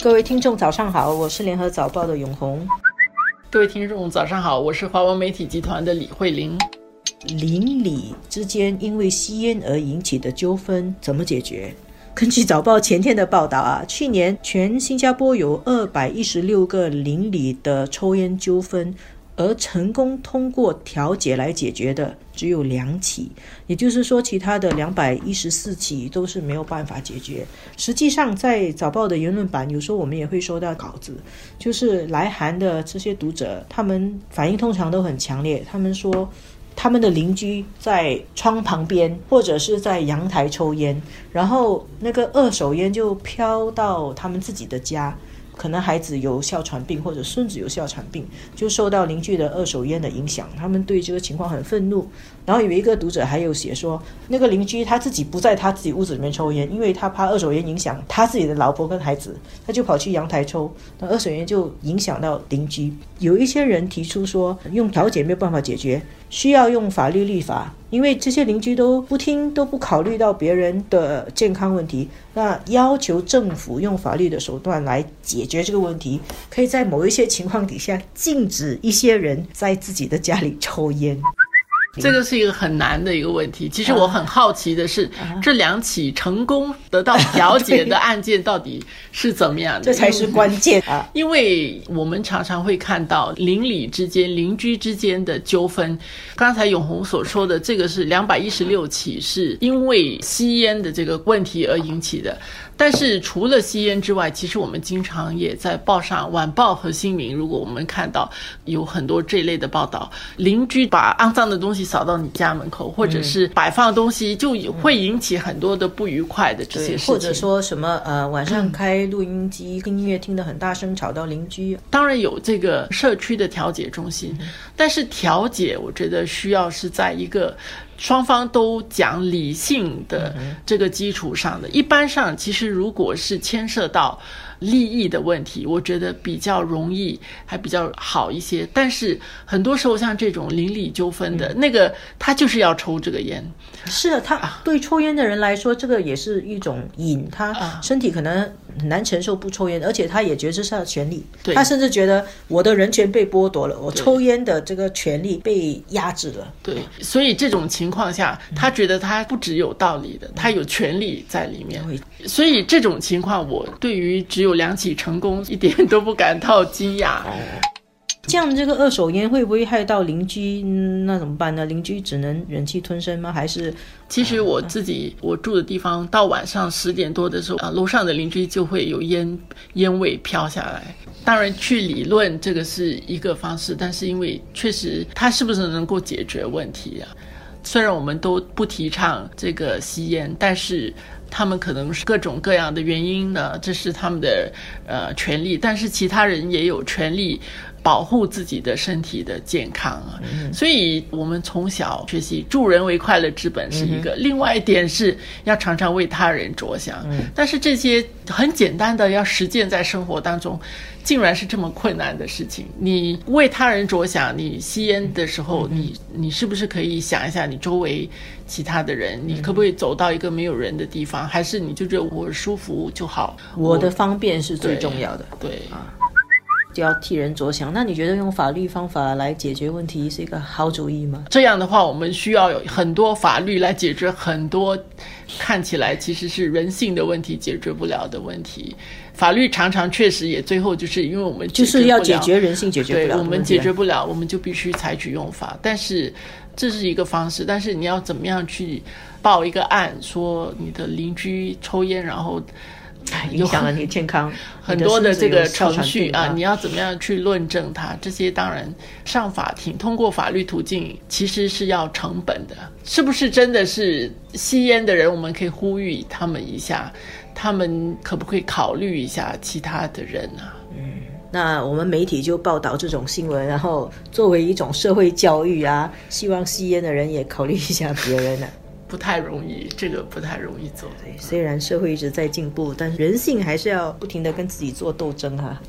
各位听众，早上好，我是联合早报的永红。各位听众，早上好，我是华文媒体集团的李慧玲。邻里之间因为吸烟而引起的纠纷怎么解决？根据早报前天的报道啊，去年全新加坡有二百一十六个邻里的抽烟纠纷。而成功通过调解来解决的只有两起，也就是说，其他的两百一十四起都是没有办法解决。实际上，在早报的言论版，有时候我们也会收到稿子，就是来函的这些读者，他们反应通常都很强烈。他们说，他们的邻居在窗旁边或者是在阳台抽烟，然后那个二手烟就飘到他们自己的家。可能孩子有哮喘病，或者孙子有哮喘病，就受到邻居的二手烟的影响，他们对这个情况很愤怒。然后有一个读者还有写说，那个邻居他自己不在他自己屋子里面抽烟，因为他怕二手烟影响他自己的老婆跟孩子，他就跑去阳台抽，那二手烟就影响到邻居。有一些人提出说，用调解没有办法解决，需要用法律立法。因为这些邻居都不听，都不考虑到别人的健康问题，那要求政府用法律的手段来解决这个问题，可以在某一些情况底下禁止一些人在自己的家里抽烟。这个是一个很难的一个问题。其实我很好奇的是，这两起成功得到调解的案件到底是怎么样的？这才是关键啊！因为我们常常会看到邻里之间、邻居之间的纠纷。刚才永红所说的这个是两百一十六起，是因为吸烟的这个问题而引起的。但是除了吸烟之外，其实我们经常也在报上、晚报和新闻，如果我们看到有很多这类的报道，邻居把肮脏的东西扫到你家门口，或者是摆放东西，就会引起很多的不愉快的这些事情。或者说什么呃，晚上开录音机、听音乐听得很大声，吵到邻居。当然有这个社区的调解中心，但是调解我觉得需要是在一个。双方都讲理性的这个基础上的，一般上其实如果是牵涉到。利益的问题，我觉得比较容易，还比较好一些。但是很多时候，像这种邻里纠纷的那个，他就是要抽这个烟。是的，他对抽烟的人来说，这个也是一种瘾。他身体可能很难承受不抽烟，而且他也觉得这是他的权利。他甚至觉得我的人权被剥夺了，我抽烟的这个权利被压制了。对，所以这种情况下，他觉得他不只有道理的，他有权利在里面。所以这种情况，我对于只有。有两起成功，一点都不感到惊讶。这样这个二手烟会不会害到邻居？那怎么办呢？邻居只能忍气吞声吗？还是？其实我自己我住的地方，到晚上十点多的时候啊，楼上的邻居就会有烟烟味飘下来。当然，去理论这个是一个方式，但是因为确实它是不是能够解决问题啊？虽然我们都不提倡这个吸烟，但是。他们可能是各种各样的原因呢，这是他们的呃权利，但是其他人也有权利保护自己的身体的健康啊。所以，我们从小学习助人为快乐之本是一个，另外一点是要常常为他人着想。但是这些很简单的要实践在生活当中。竟然是这么困难的事情。你为他人着想，你吸烟的时候，你你是不是可以想一下你周围其他的人？你可不可以走到一个没有人的地方？还是你就觉得我舒服就好？我的方便是最重要的。对啊，就要替人着想。那你觉得用法律方法来解决问题是一个好主意吗？这样的话，我们需要有很多法律来解决很多看起来其实是人性的问题解决不了的问题。法律常常确实也最后就是因为我们就是要解决人性解决不了，我们解决不了，我们就必须采取用法。但是这是一个方式，但是你要怎么样去报一个案，说你的邻居抽烟，然后影响了你健康，很多的这个程序啊，你要怎么样去论证它？这些当然上法庭，通过法律途径，其实是要成本的。是不是真的是吸烟的人？我们可以呼吁他们一下。他们可不可以考虑一下其他的人啊？嗯，那我们媒体就报道这种新闻，然后作为一种社会教育啊，希望吸烟的人也考虑一下别人呢。不太容易，这个不太容易做。对，虽然社会一直在进步，但是人性还是要不停的跟自己做斗争哈。